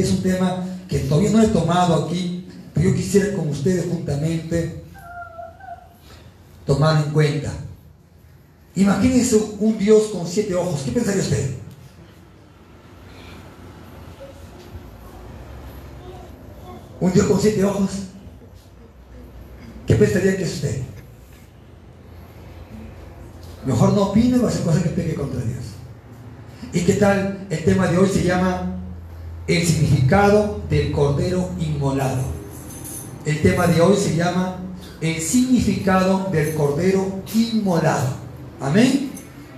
es un tema que todavía no he tomado aquí, pero yo quisiera con ustedes juntamente tomar en cuenta. Imagínense un Dios con siete ojos. ¿Qué pensaría usted? Un Dios con siete ojos. ¿Qué pensaría que es usted? Mejor no opine o hacer cosas que pegue contra Dios. ¿Y qué tal? El tema de hoy se llama el significado del cordero inmolado. El tema de hoy se llama el significado del cordero inmolado. Amén.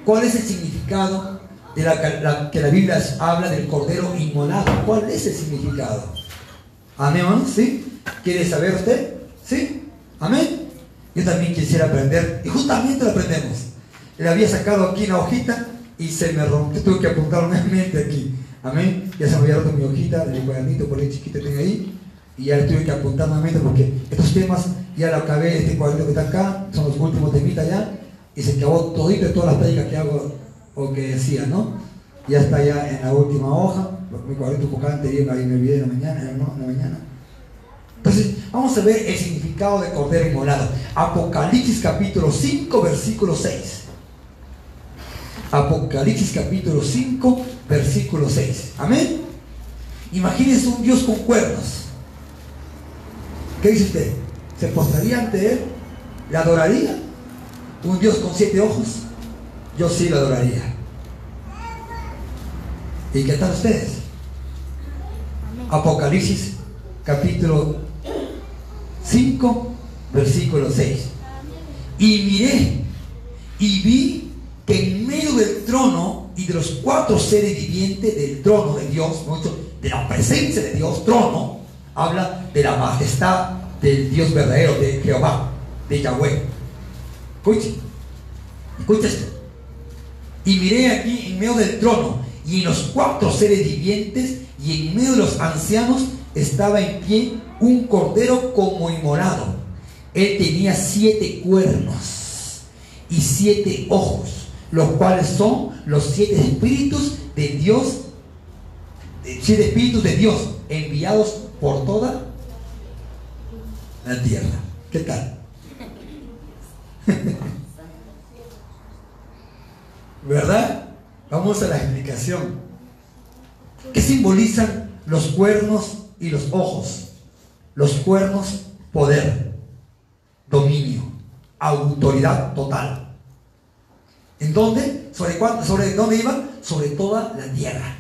¿Cuál es el significado de la, que la Biblia habla del cordero inmolado? ¿Cuál es el significado? Amén, ¿Sí? ¿Quiere saber usted? ¿Sí? Amén. Yo también quisiera aprender y justamente lo aprendemos. Le había sacado aquí una hojita y se me rompió, tuve que apuntar nuevamente aquí. Amén. Ya se me había roto mi hojita del cuadernito por ahí chiquito tengo ahí. Y ya tuve que apuntar nuevamente porque estos temas ya lo acabé, este cuadernito que está acá, son los últimos temitas ya. Y se acabó todito todas las prédicas que hago o que decía, ¿no? Ya está ya en la última hoja. Mi cuadernito focante, ahí me olvidé en la mañana, ¿no? En la mañana. Entonces, vamos a ver el significado de cordero inmolado. Apocalipsis capítulo 5, versículo 6. Apocalipsis capítulo 5, versículo 6. Amén. Imagínense un Dios con cuernos. ¿Qué dice usted? ¿Se postraría ante él? ¿Le adoraría? ¿Un Dios con siete ojos? Yo sí lo adoraría. ¿Y qué tal ustedes? Apocalipsis capítulo 5, versículo 6. Y miré y vi que en medio del trono y de los cuatro seres vivientes del trono de Dios, de la presencia de Dios, trono, habla de la majestad del Dios verdadero, de Jehová, de Yahweh. Escuche, escuche esto. Y miré aquí en medio del trono y en los cuatro seres vivientes y en medio de los ancianos estaba en pie un cordero como inmolado. Él tenía siete cuernos y siete ojos los cuales son los siete espíritus de Dios, siete espíritus de Dios enviados por toda la tierra. ¿Qué tal? ¿Verdad? Vamos a la explicación. ¿Qué simbolizan los cuernos y los ojos? Los cuernos, poder, dominio, autoridad total. ¿En dónde? ¿Sobre, cuánto? ¿Sobre dónde iban? Sobre toda la tierra.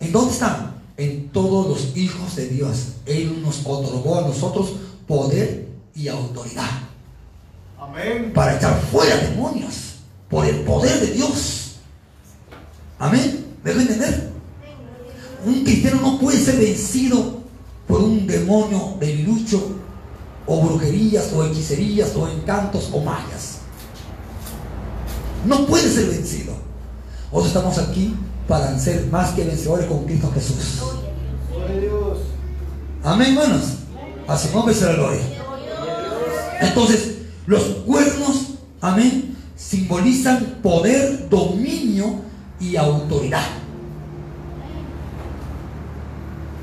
¿En dónde están? En todos los hijos de Dios. Él nos otorgó a nosotros poder y autoridad. Amén. Para echar fuera demonios. Por el poder de Dios. Amén. ¿Me entender? Un cristiano no puede ser vencido por un demonio de debilucho o brujerías o hechicerías o encantos o mayas no puede ser vencido. Hoy estamos aquí para ser más que vencedores con Cristo Jesús. Amén, hermanos. A su nombre la gloria. Entonces, los cuernos, amén, simbolizan poder, dominio y autoridad.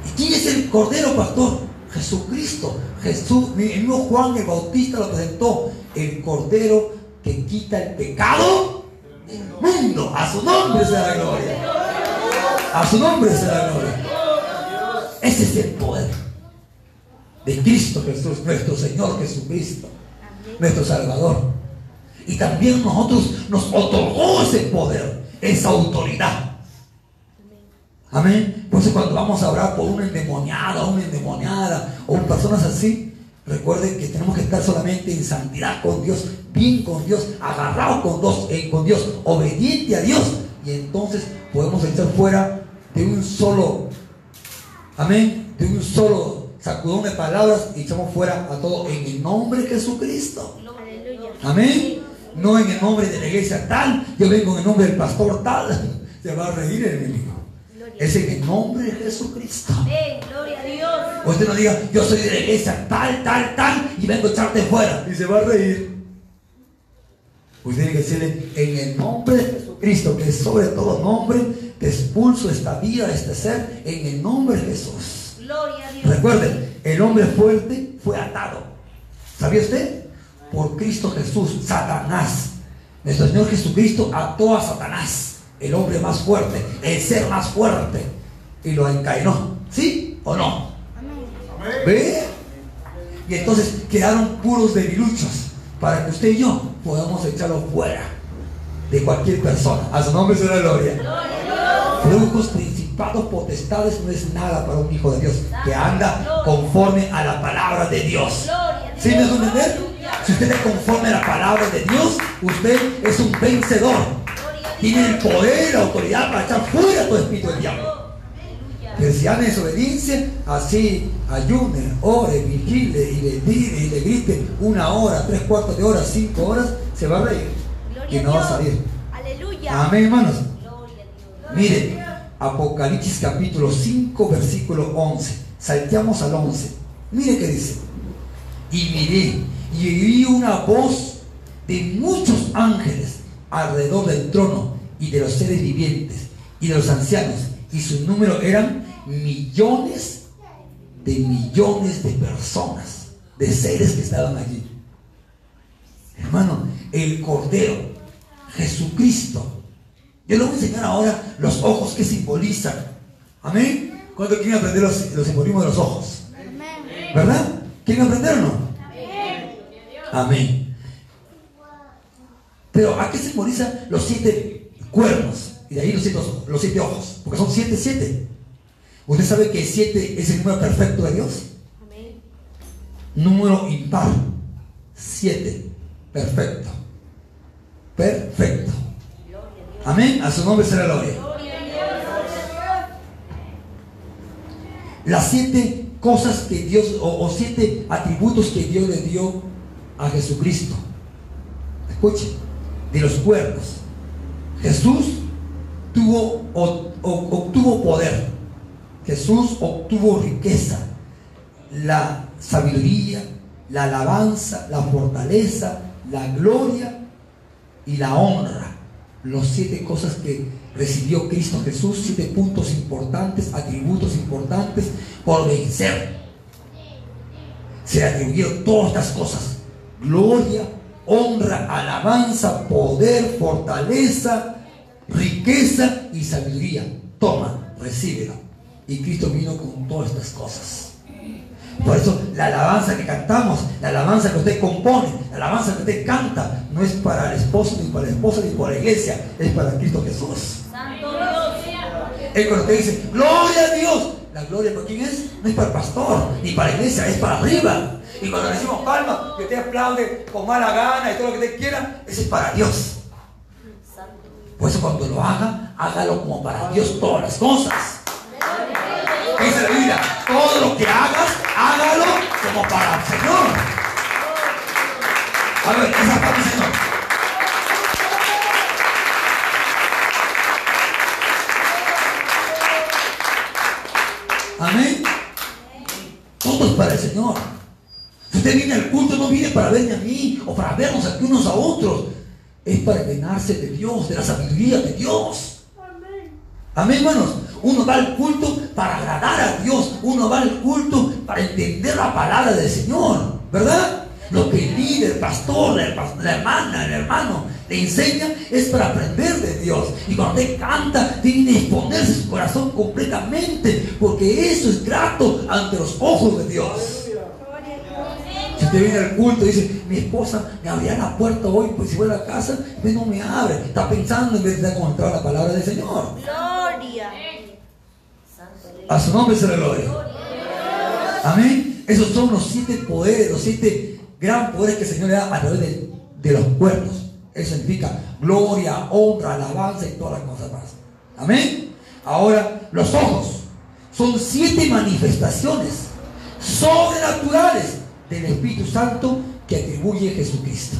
¿Y quién es el Cordero Pastor? Jesucristo. Jesús, el mismo Juan el Bautista lo presentó, el Cordero que quita el pecado del mundo. A su nombre sea la gloria. A su nombre sea la gloria. Ese es el poder de Cristo Jesús, nuestro Señor Jesucristo, nuestro Salvador. Y también nosotros nos otorgó ese poder, esa autoridad. Amén. Por eso cuando vamos a orar por una endemoniada, una endemoniada, o personas así, Recuerden que tenemos que estar solamente en santidad con Dios, bien con Dios, agarrado con Dios, eh, con Dios, obediente a Dios. Y entonces podemos estar fuera de un solo, amén, de un solo sacudón de palabras y echamos fuera a todo en el nombre de Jesucristo. Amén. No en el nombre de la iglesia tal, yo vengo en el nombre del pastor tal. Se va a reír el enemigo. Es en el nombre de Jesucristo. gloria a Dios. Usted no diga, yo soy de la iglesia tal, tal, tal, y vengo a echarte fuera. Y se va a reír. Usted tiene que decirle, en el nombre de Jesucristo, que es sobre todo nombre, te expulso esta vida, este ser, en el nombre de Jesús. Gloria a Dios. Recuerden, el hombre fuerte fue atado. ¿Sabía usted? Por Cristo Jesús, Satanás. Nuestro Señor Jesucristo ató a Satanás, el hombre más fuerte, el ser más fuerte, y lo encadenó. ¿Sí o no? ¿Ve? Y entonces quedaron puros debiluchos para que usted y yo podamos echarlo fuera de cualquier persona. A su nombre será gloria. Flujos, principados, potestades no es nada para un hijo de Dios que anda conforme a la palabra de Dios. ¿Sí me entender? Si usted es conforme a la palabra de Dios, usted es un vencedor. Tiene el poder la autoridad para echar fuera todo espíritu del diablo. Que si en desobediencia, así ayune, ore, vigile y le tire y le grite una hora, tres cuartos de hora, cinco horas, se va a reír y no va a salir. Aleluya. Amén, hermanos. Gloria. Mire, Apocalipsis capítulo 5, versículo 11. Salteamos al 11. Mire que dice. Y miré y oí una voz de muchos ángeles alrededor del trono y de los seres vivientes y de los ancianos. Y su número eran millones de millones de personas, de seres que estaban allí. Hermano, el Cordero, Jesucristo. Yo le voy a enseñar ahora los ojos que simbolizan. Amén. ¿Cuánto quieren aprender los, los simbolismos de los ojos? ¿Verdad? ¿Quieren aprender o no? Amén. Pero ¿a qué simbolizan los siete cuernos? Y de ahí los siete, los siete ojos. Porque son siete, siete. ¿Usted sabe que siete es el número perfecto de Dios? Amén. Número impar. Siete. Perfecto. Perfecto. Amén. A su nombre será gloria. Las siete cosas que Dios, o, o siete atributos que Dios le dio a Jesucristo. Escuche, de los cuernos. Jesús tuvo, obtuvo poder. Jesús obtuvo riqueza, la sabiduría, la alabanza, la fortaleza, la gloria y la honra. Los siete cosas que recibió Cristo Jesús, siete puntos importantes, atributos importantes por vencer. Se le atribuyeron todas estas cosas. Gloria, honra, alabanza, poder, fortaleza, riqueza y sabiduría. Toma, recíbelo. Y Cristo vino con todas estas cosas. Por eso la alabanza que cantamos, la alabanza que usted compone, la alabanza que usted canta, no es para el esposo, ni para la esposa, ni para la iglesia, es para Cristo Jesús. Es cuando usted dice, gloria a Dios, la gloria para quién es? No es para el pastor, ni para la iglesia, es para arriba. Y cuando le decimos palma, que usted aplaude con mala gana y todo lo que usted quiera, ese es para Dios. Eso cuando lo haga, hágalo como para Dios todas las cosas. ¿Qué dice la Biblia? Todo lo que hagas, hágalo como para el Señor. A ver, esa parte, Señor. Amén. Todo es para el Señor. Si usted viene al culto, no viene para verme a mí o para vernos aquí unos a otros. Es para llenarse de Dios, de la sabiduría de Dios. Amén, hermanos. Uno va al culto para agradar a Dios. Uno va al culto para entender la palabra del Señor. ¿Verdad? Lo que el líder, el pastor, la, hermana, el hermano le enseña es para aprender de Dios. Y cuando usted canta, tiene que exponerse su corazón completamente. Porque eso es grato ante los ojos de Dios. Viene al culto y dice, mi esposa me abrirá la puerta hoy, pues si voy a la casa, pues no me abre. Está pensando en vez de encontrar la palabra del Señor. Gloria. A su nombre se le gloria. Amén. Esos son los siete poderes, los siete gran poderes que el Señor le da a través de, de los cuernos. Eso significa gloria, honra, alabanza y todas las cosas más. Amén. Ahora, los ojos son siete manifestaciones sobrenaturales del Espíritu Santo que atribuye Jesucristo.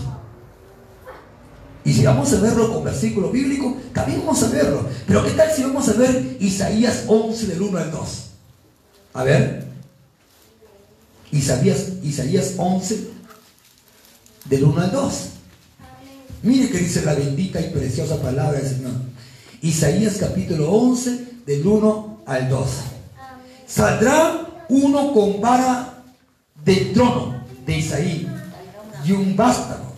Y si vamos a verlo con versículo bíblico, también vamos a verlo. Pero ¿qué tal si vamos a ver Isaías 11 del 1 al 2? A ver. Isaías, Isaías 11 del 1 al 2. Mire que dice la bendita y preciosa palabra del Señor. Isaías capítulo 11, del 1 al 2. Saldrá uno con vara del trono de Isaí y un vástago.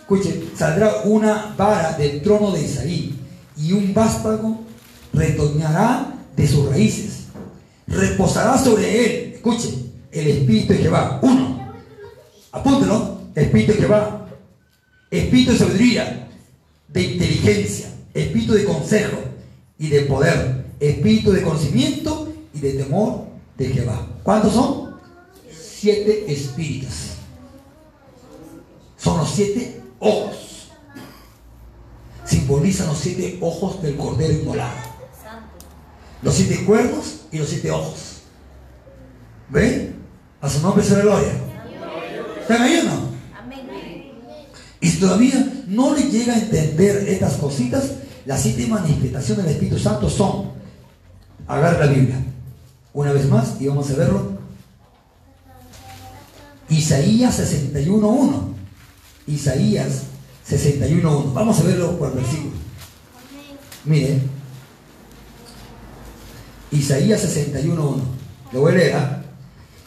Escuchen, saldrá una vara del trono de Isaí y un vástago retoñará de sus raíces. Reposará sobre él, escuchen, el espíritu de Jehová. Uno, apúntelo, espíritu de Jehová. Espíritu de sabiduría, de inteligencia, espíritu de consejo y de poder, espíritu de conocimiento y de temor de Jehová. ¿Cuántos son? Siete espíritus. Son los siete ojos. Simbolizan los siete ojos del cordero inmolado. Los siete cuernos y los siete ojos. ¿Ven? A su nombre se la gloria. ¿Están ahí o no? Y si todavía no le llega a entender estas cositas, las siete manifestaciones del Espíritu Santo son, agarra la Biblia, una vez más, y vamos a verlo. Isaías 61.1. Isaías 61.1. Vamos a verlo por versículo. Miren. Isaías 61.1. Lo voy a leer. ¿ah?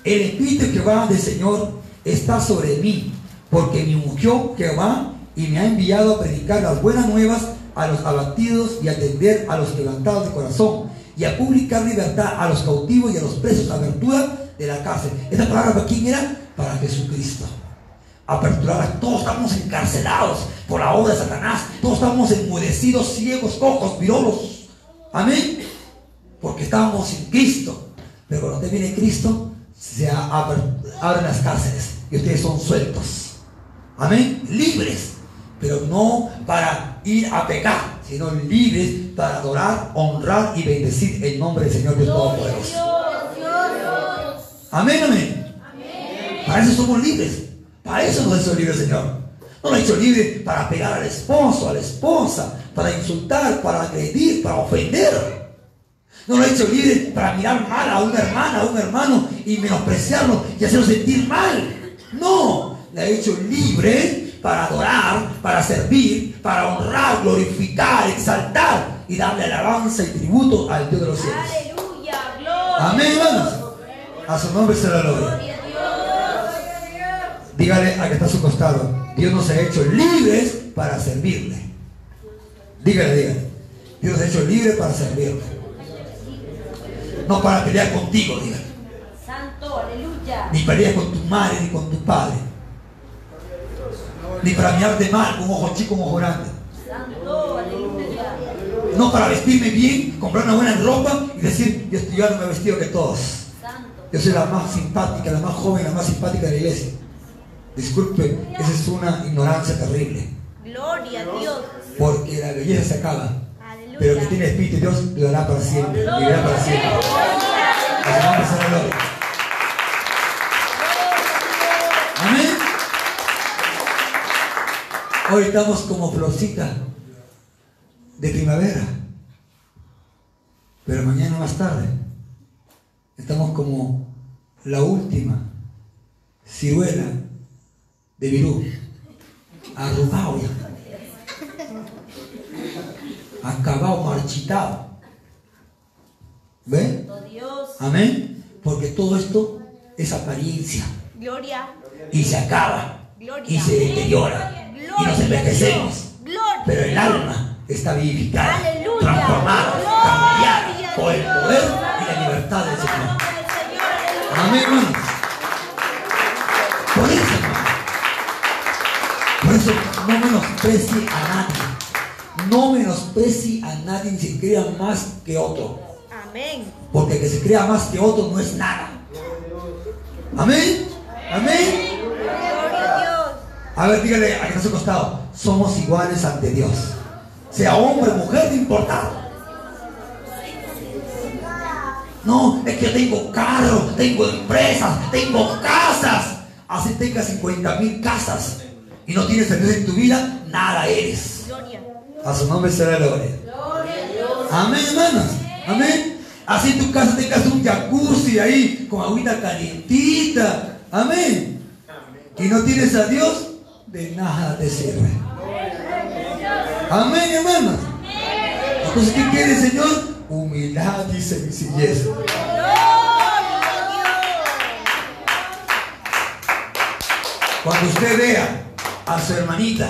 El Espíritu de Jehová del Señor está sobre mí, porque me ungió Jehová y me ha enviado a predicar las buenas nuevas a los abatidos y a atender a los quebrantados de corazón y a publicar libertad a los cautivos y a los presos, abertura de la cárcel. Esta palabra para quién era? Para Jesucristo. Aperturar, todos estamos encarcelados por la obra de Satanás, todos estamos enmudecidos, ciegos, cojos, virolos. Amén. Porque estábamos sin Cristo. Pero cuando usted viene Cristo, se abre- abren las cárceles y ustedes son sueltos. Amén. Libres. Pero no para ir a pecar, sino libres para adorar, honrar y bendecir el nombre del Señor Dios Todopoderoso. Amén, amén. Para eso somos libres. Para eso nos ha hecho libre el Señor. No nos ha hecho libre para pegar al esposo, a la esposa, para insultar, para agredir, para ofender. No lo ha hecho libre para mirar mal a una hermana, a un hermano y menospreciarlo y hacerlo sentir mal. No, le ha hecho libre para adorar, para servir, para honrar, glorificar, exaltar y darle alabanza y tributo al Dios de los cielos. Aleluya. Gloria. Amén, hermanos. A su nombre se la gloria. Dígale a que está a su costado. Dios nos ha hecho libres para servirle. Dígale, dígale. Dios nos ha hecho libres para servirle. No para pelear contigo, dígale. Santo. Aleluya. Ni pelear con tu madre ni con tu padre. Ni para mirarte mal con ojo chico, un ojo grande. Santo. Aleluya. No para vestirme bien, comprar una buena ropa y decir, yo estoy no me vestido que todos. Yo soy la más simpática, la más joven, la más simpática de la iglesia. Disculpe, esa es una ignorancia terrible. Gloria a Dios. Porque la belleza se acaba. Aleluya. Pero el que tiene espíritu de Dios vivirá para siempre. Vivirá para siempre. Amén. Hoy estamos como florcita de primavera. Pero mañana más tarde estamos como la última ciruela de virú. Arrugado ya acabado, marchitado. Dios. Amén. Porque todo esto es apariencia Gloria. y se acaba Gloria. y se deteriora Gloria y nos envejecemos. Gloria. Pero el alma está vivificada, Aleluya. transformada, cambiada por el poder y la libertad del Señor. Amén, hermanos. Eso no menosprecie a nadie. No menosprecie a nadie ni se crea más que otro. Amén. Porque el que se crea más que otro no es nada. Amén. Amén. A ver, dígale a que está su costado. Somos iguales ante Dios. Sea hombre, mujer, no importa. No, es que tengo carro, tengo empresas, tengo casas. Así tengas 50 mil casas y no tienes a Dios en tu vida, nada eres. A su nombre será la gloria. Amén, hermanos. Amén. Así en tu casa tengas un jacuzzi ahí con agüita calientita. Amén. Y no tienes a Dios, de nada te sirve. Amén, hermanos. Entonces, ¿qué quiere el Señor? Humildad y sencillez. Cuando usted vea a su hermanita,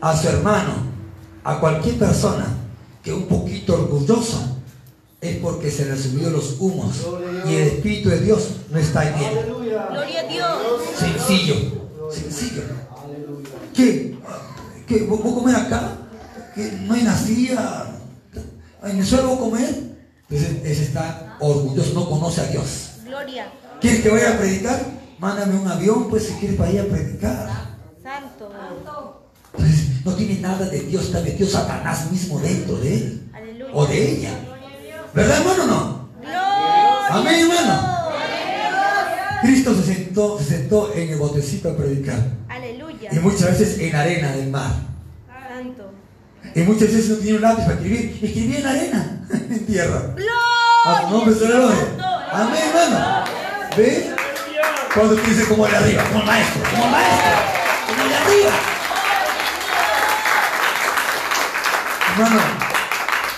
a su hermano, a cualquier persona que es un poquito orgulloso, es porque se le subió los humos y el Espíritu de Dios no está en él. Gloria a Dios. Sencillo, sencillo. ¿Qué? ¿Qué? ¿Vos, comer acá? ¿Que no hay nacida? ¿En el suelo vos comer? Entonces ese está orgulloso, no conoce a Dios. Gloria. ¿Quieres que vaya a predicar? Mándame un avión, pues si quieres para ir a predicar. Entonces no tiene nada de Dios, está metido Satanás mismo dentro de él Aleluya. o de ella. ¿Verdad, hermano o no? Gloria. Amén, hermano. Cristo se sentó, se sentó en el botecito a predicar. Aleluya. Y muchas veces en arena del mar. Santo. Y muchas veces no tenía un lápiz para escribir. Escribía en arena, en tierra. A Gloria. su nombre se le gloria. Amén, hermano. ¿Ves? Cuando dices como el de arriba, como el maestro, como el maestro, Hermano,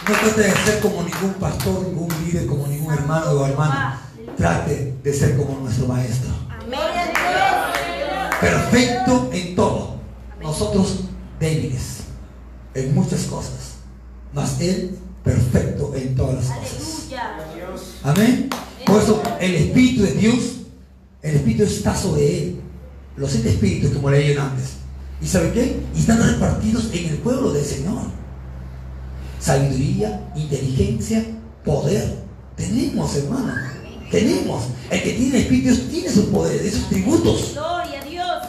no trate de ser como ningún pastor, ningún líder, como ningún hermano o hermana. Trate de ser como nuestro maestro. Perfecto en todo. Nosotros débiles en muchas cosas. Mas Él perfecto en todas las cosas. Amén. Por eso el Espíritu de Dios, el Espíritu está sobre Él. Los siete espíritus como leían antes. ¿Y sabe qué? Y están repartidos en el pueblo del Señor. Sabiduría, inteligencia, poder. Tenemos, hermano. Tenemos. El que tiene Espíritu tiene sus poderes, esos tributos. Gloria a Dios.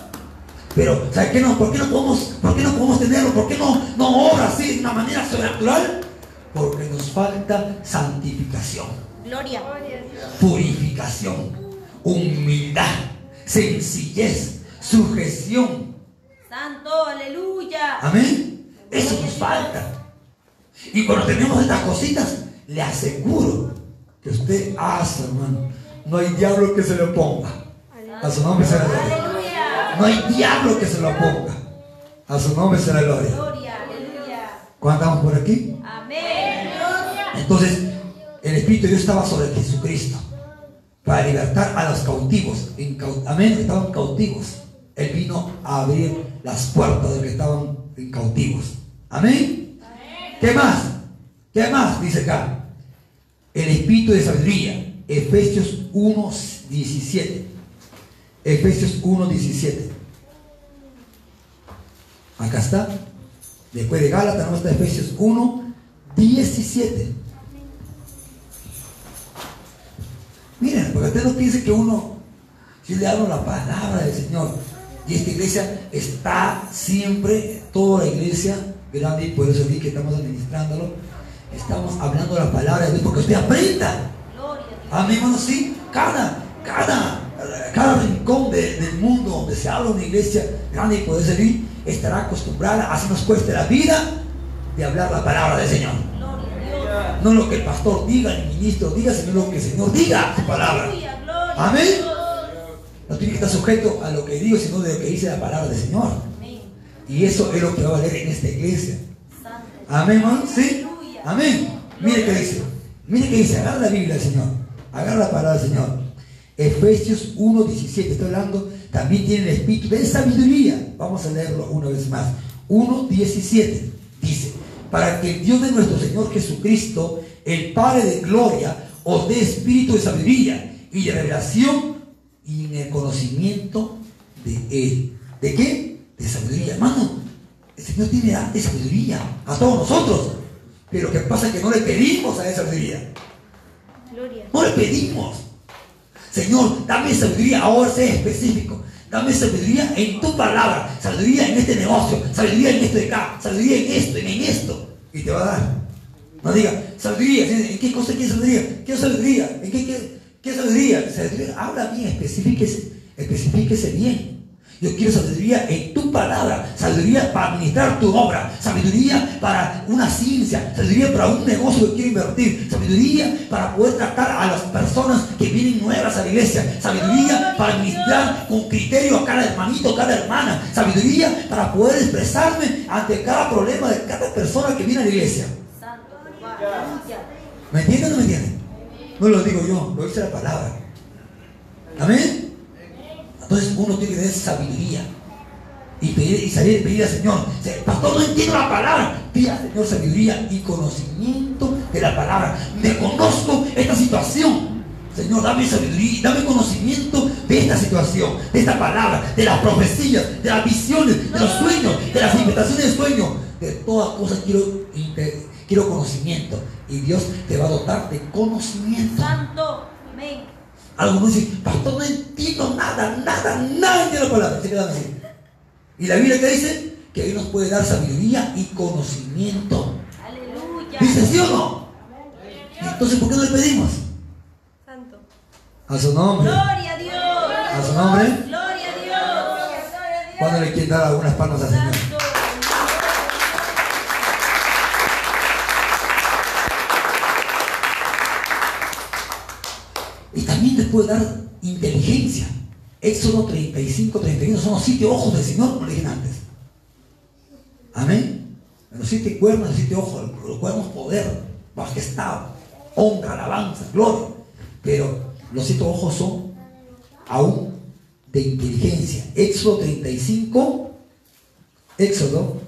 Pero, ¿sabe qué no? ¿Por qué no podemos, por qué no podemos tenerlo? ¿Por qué no, no obra así de una manera sobrenatural? Porque nos falta santificación, Gloria. purificación, humildad, sencillez, sujeción. Santo. Aleluya. Amén. Eso nos falta. Y cuando tenemos estas cositas, le aseguro que usted hace, hermano. No hay diablo que se lo ponga. A su nombre será gloria. Aleluya. No hay diablo que se lo ponga. A su nombre será gloria. Gloria. Aleluya. ¿Cuándo estamos por aquí? Amén. Entonces, el Espíritu de Dios estaba sobre Jesucristo para libertar a los cautivos. Amén, estaban cautivos. Él vino a abrir las puertas de los que estaban cautivos. Amén. ¿Qué más? ¿Qué más? Dice acá. El Espíritu de sabiduría. Efesios 1, 17. Efesios 1, 17. Acá está. Después de Gálatas, tenemos está Efesios 1, 17. Miren, porque usted no piense que uno, si le hablo la palabra del Señor, y esta iglesia está siempre, toda la iglesia, grande, y vi que estamos administrándolo, estamos hablando la palabra de Dios, porque usted aprenda. Amén, hermano, sí. Cada, cada, cada rincón de- del mundo donde se habla una iglesia grande y poder servir, estará acostumbrada, así nos cueste la vida, de hablar la palabra del Señor. No lo que el pastor diga, el ministro diga, sino lo que el Señor diga, su palabra. Amén. No tiene que estar sujeto a lo que digo, sino de lo que dice la palabra del Señor. Y eso es lo que va a valer en esta iglesia. Amén, hermano. ¿Sí? Amén. Mire qué dice. Mire qué dice. Agarra la Biblia, Señor. Agarra la palabra del Señor. Efesios 1.17. Estoy hablando. También tiene el espíritu de sabiduría. Vamos a leerlo una vez más. 1.17. Dice. Para que el Dios de nuestro Señor Jesucristo, el Padre de gloria, os dé espíritu de sabiduría y de revelación y en el conocimiento de Él. ¿De qué? De sabiduría. Hermano, el Señor tiene arte sabiduría a todos nosotros. Pero lo que pasa es que no le pedimos a esa sabiduría. Gloria. No le pedimos. Señor, dame sabiduría. Ahora sé específico. Dame sabiduría en tu palabra. Sabiduría en este negocio. Sabiduría en esto de acá. Sabiduría en esto, en esto. Y te va a dar. No diga, sabiduría. ¿En qué cosa quieres sabiduría? ¿Qué sabiduría? ¿En qué, qué, qué sabiduría? Sabiduría. Habla bien, especifíquese. Especifíquese bien. Yo quiero sabiduría en tu palabra, sabiduría para administrar tu obra, sabiduría para una ciencia, sabiduría para un negocio que quiero invertir, sabiduría para poder tratar a las personas que vienen nuevas a la iglesia, sabiduría para administrar con criterio a cada hermanito, cada hermana, sabiduría para poder expresarme ante cada problema de cada persona que viene a la iglesia. ¿Me entienden o no me entienden? No lo digo yo, lo dice la palabra. Amén. Entonces uno tiene que tener sabiduría y, salir y pedir al Señor. Pastor, no entiendo la palabra. Pida Señor sabiduría y conocimiento de la palabra. Me conozco esta situación. Señor, dame sabiduría, dame conocimiento de esta situación, de esta palabra, de las profecías, de las visiones, de los sueños, de las invitaciones de sueños. De todas cosas quiero, quiero conocimiento. Y Dios te va a dotar de conocimiento. Santo, amén. Algunos dicen, pastor, no entiendo nada, nada, nada de la palabra. Se quedan así. Y la Biblia que dice que Dios nos puede dar sabiduría y conocimiento. Aleluya. ¿Dice sí o no? Entonces, ¿por qué no le pedimos? Santo. A su nombre. Gloria a Dios. A su nombre. Gloria a Dios. ¿Cuándo le quieren dar algunas palmas al Señor? Santo. Y dar inteligencia. Éxodo 35, 31 son los siete ojos del Señor, como le dije antes. Amén. Los siete cuernos, los siete ojos, los cuernos poder, majestad, honra, alabanza, gloria. Pero los siete ojos son aún de inteligencia. Éxodo 35, Éxodo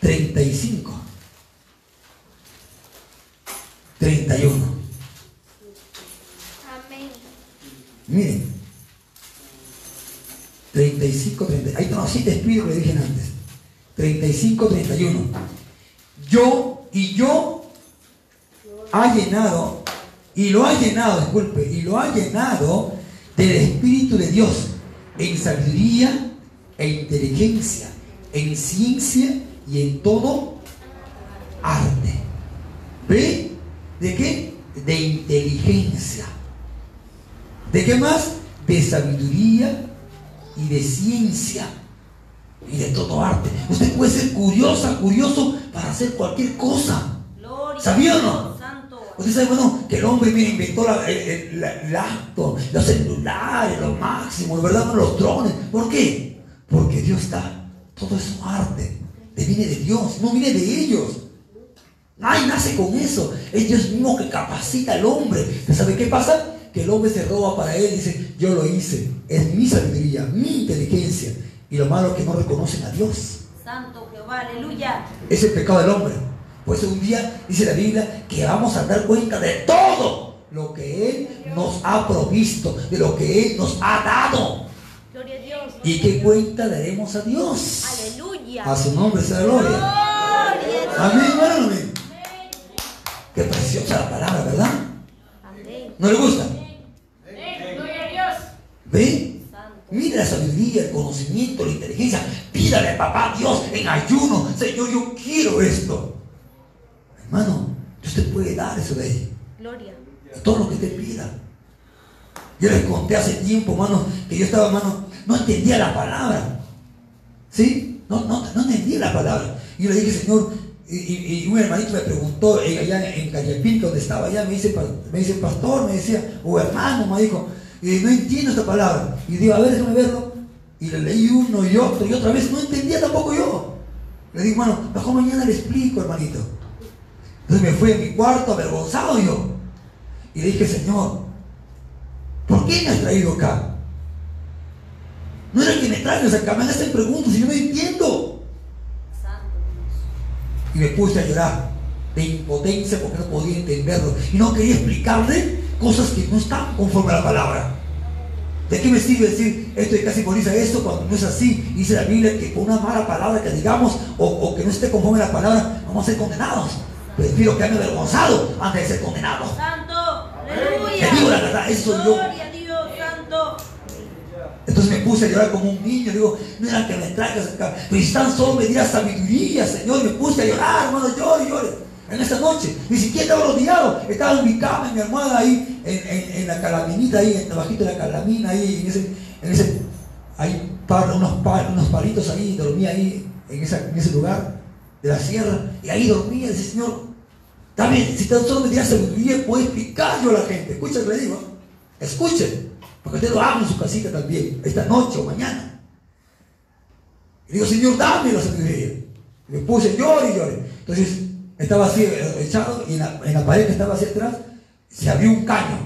35, 31. Amén. Miren. 35, 30. Ahí están los siete espíritus que dije antes. 35, 31. Yo y yo ha llenado, y lo ha llenado, disculpe, y lo ha llenado del Espíritu de Dios en sabiduría e inteligencia, en ciencia y en todo arte. ¿Ve? ¿De qué? De inteligencia. ¿De qué más? De sabiduría y de ciencia y de todo arte. Usted puede ser curiosa, curioso para hacer cualquier cosa. ¿Sabía o no? Usted sabe, bueno, que el hombre mira, inventó la- el, el- acto, los celulares, lo máximo, ¿verdad? Los drones. ¿Por qué? Porque Dios está. Todo es arte. Le viene de Dios, no viene de ellos. Nadie nace con eso. Es Dios mismo que capacita al hombre. ¿Pero ¿Sabe qué pasa? Que el hombre se roba para él dice, yo lo hice. Es mi sabiduría, mi inteligencia. Y lo malo es que no reconocen a Dios. Santo Jehová, aleluya. Es el pecado del hombre. Por eso un día dice la Biblia que vamos a dar cuenta de todo lo que Él nos ha provisto, de lo que Él nos ha dado. Gloria a Dios. ¿Y qué cuenta daremos a Dios? Aleluya. A su nombre sea la gloria. Gloria a Amén, hermano, amén. Qué preciosa la palabra, ¿verdad? Amén. ¿No le gusta? ¿Ve? Mire la sabiduría, el conocimiento, la inteligencia. Pídale a papá Dios en ayuno. Señor, yo quiero esto. Hermano, Dios te puede dar eso de ahí. Gloria. Todo lo que te pida. Yo les conté hace tiempo, hermano, que yo estaba, hermano, no entendía la palabra. ¿Sí? No, no, no entendía la palabra. Y yo le dije, Señor, y, y- y un hermanito me preguntó, eh, allá en Callapín, donde estaba allá, me dice, me dice, pastor, me decía, o hermano, me dijo, y no entiendo esta palabra. Y digo, a ver, déjame verlo. Y le leí uno y otro y otra vez, no entendía tampoco yo. Le digo, hermano, mejor mañana le explico, hermanito. Entonces me fui a mi cuarto avergonzado yo. Y le dije, Señor, ¿por qué me has traído acá? No era que me traigas acá, me hacen preguntas y yo no entiendo. Y me puse a llorar de impotencia porque no podía entenderlo. Y no quería explicarle cosas que no están conforme a la palabra. ¿De qué me sirve decir esto y casi simboliza esto cuando no es así? Dice la Biblia que por una mala palabra que digamos o, o que no esté conforme a la palabra, vamos a ser condenados. Prefiero quedarme avergonzado antes de ser condenado. Santo. Aleluya. Te digo la verdad, eso soy yo. Gloria a Dios, Santo. Entonces me puse a llorar como un niño. Digo, no era que me traigas acá. Pero si tan solo me dieras sabiduría, Señor. Y me puse a llorar, hermano, llore. En esa noche, ni siquiera estaba rodeado. Estaba en mi cama, en mi almohada ahí, en, en- la calaminita, ahí, en bajito de la calamina, ahí, en ese, en ese, par- unos, pa- unos palitos ahí, dormía ahí, en, esa- en ese lugar de la sierra. Y ahí dormía, dice, Señor, también, si tan solo me dieras sabiduría, puedo explicar yo a la gente. Que le digo. Escuchen. Porque usted lo haga en su casita también, esta noche o mañana. Y digo, Señor, dame la sabiduría. Y me puse, llore y llore. Entonces, estaba así eh, echado y en la, pared que estaba hacia atrás se abrió un caño.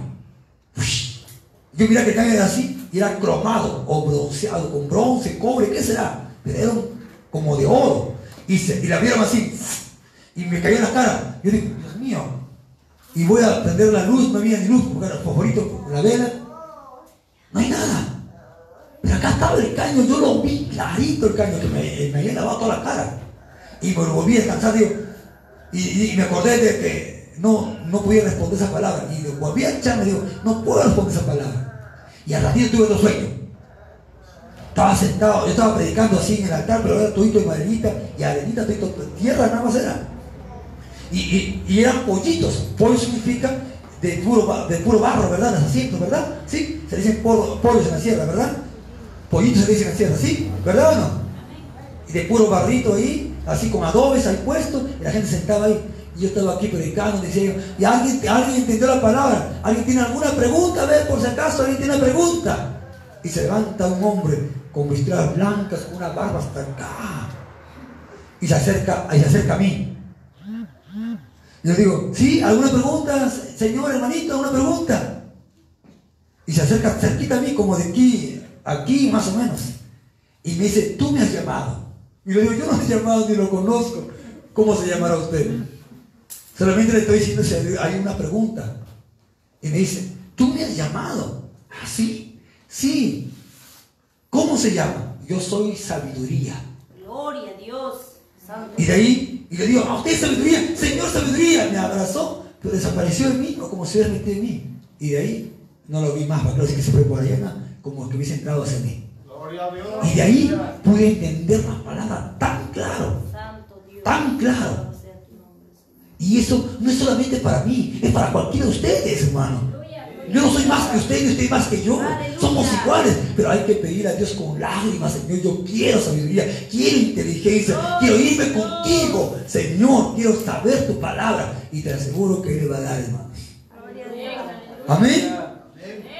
Yo miré que el caño era así y era cromado o bronceado con bronce, cobre, ¿qué será? Pero era como de oro. Y, se, y la vieron así y me cayó en la cara. Yo digo, Dios mío. Y voy a prender la luz, no había ni luz, porque era el fosforito, la vela. No hay nada. Pero acá estaba el caño, yo lo vi clarito el caño, que me, me había lavado toda la cara. Y me volví a descansar, digo, y, y- y me acordé de que no, no podía responder esa palabra. Y volví a echarme, digo, no puedo responder esa palabra. Y al ratito tuve otro sueño. Estaba sentado, yo estaba predicando así en el altar, pero era todito de maderita, y arenita, todito tierra, nada más era. Y, y- y eran pollitos. Pollo significa de puro, de puro barro, ¿verdad? Asientos, ¿verdad? ¿Sí? Se dicen pollo- pollos en la sierra, ¿verdad? Pollitos se dicen en la sierra, ¿sí? ¿Verdad o no? Y de puro barrito ahí, así con adobes ahí puestos, y la gente sentaba ahí. Y yo estaba aquí predicando, decía yo, y alguien, alguien entendió la palabra, alguien tiene alguna pregunta, a ver por si acaso alguien tiene una pregunta. Y se levanta un hombre con vestiduras blancas, con una barba hasta acá. Y se acerca, y se acerca a mí. Yo digo, ¿sí? ¿Alguna pregunta, señor hermanito? ¿Alguna pregunta? Y se acerca cerquita a mí, como de aquí, aquí más o menos. Y me dice, tú me has llamado. Y le digo, yo no he llamado ni lo conozco. ¿Cómo se llamará usted? Solamente le estoy diciendo si hay una pregunta. Y me dice, tú me has llamado. ¿Ah, sí? Sí. ¿Cómo se llama? Yo soy sabiduría. Gloria a Dios. Santo. Y de ahí, y le digo, a usted es sabiduría, Señor sabiduría, me abrazó, pero desapareció de mí, o como si hubiera metido en mí. Y de ahí no lo vi más, para que se fue por allá, como que hubiese entrado hacia mí. Y de ahí pude entender la palabra tan claro. Tan claro. Y eso no es solamente para mí, es para cualquiera de ustedes, hermano. Yo no soy más que usted y usted más que yo. Somos iguales, pero hay que pedir a Dios con lágrimas, Señor. Yo quiero sabiduría, quiero inteligencia, quiero irme contigo, Señor. Quiero saber tu palabra y te aseguro que Él le va a dar, hermano. Gloria a Dios. Amén.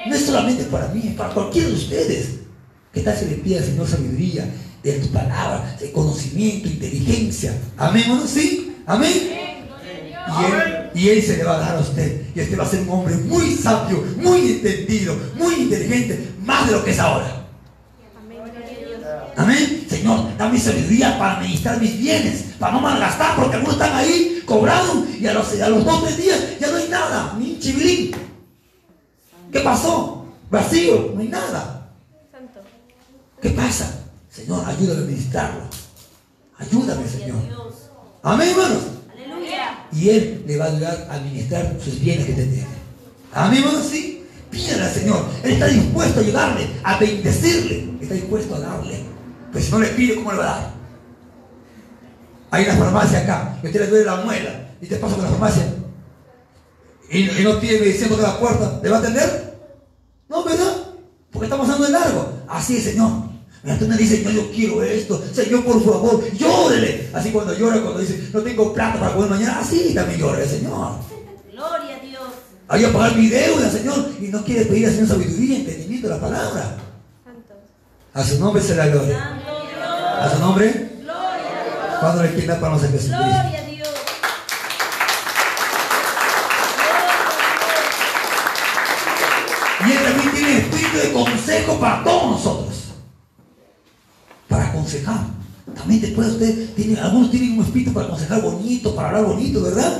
No es solamente para mí, es para cualquiera de ustedes. ¿Qué tal si le pide al Señor sabiduría de tu palabra, de conocimiento, inteligencia? Amén, hermano, sí. Amén. Y él, se le va a dar a usted. Y usted va a ser un hombre muy sabio, muy entendido, muy inteligente, más de lo que es ahora. Amén. Señor, dame sabiduría para administrar mis bienes, para no malgastar, porque algunos están ahí cobrados y a los, a los dos tres días ya no hay nada, ni un. ¿Qué pasó? Vacío, no hay nada. ¿Qué pasa? Señor, ayúdame a administrarlo. Ayúdame, Señor. Amén, hermanos. Aleluya. y Él le va a ayudar a administrar sus bienes que te tiene. Amén, hermano, sí. Pídale al Señor. Él está dispuesto a ayudarle, a bendecirle. Está dispuesto a darle. Pero si no le pide, ¿cómo le va a dar? Hay una farmacia acá, usted le duele la muela, y te pasa por la farmacia, y, y no tiene medicina de la puerta, ¿le va a atender? No, ¿verdad? Porque estamos dando de largo. Así es, Señor. Mira, tú me dices, Señor, yo quiero esto. Señor, por favor, llórele. Así cuando llora, cuando dice, no tengo plata para comer mañana, así también llora el Señor. Gloria a Dios. Hay que pagar mi deuda, Señor, y no quiere pedir al Señor sabiduría, entendimiento de la palabra. Santo. A su nombre se la gloria. Santo A su nombre, Gloria a Dios. le quiera para nosotros Jesucristo. Gloria a Dios. Y Él también tiene espíritu de consejo para todos nosotros. Aconsejar. También después usted tiene, algunos tienen un espíritu para aconsejar bonito, para hablar bonito, ¿verdad?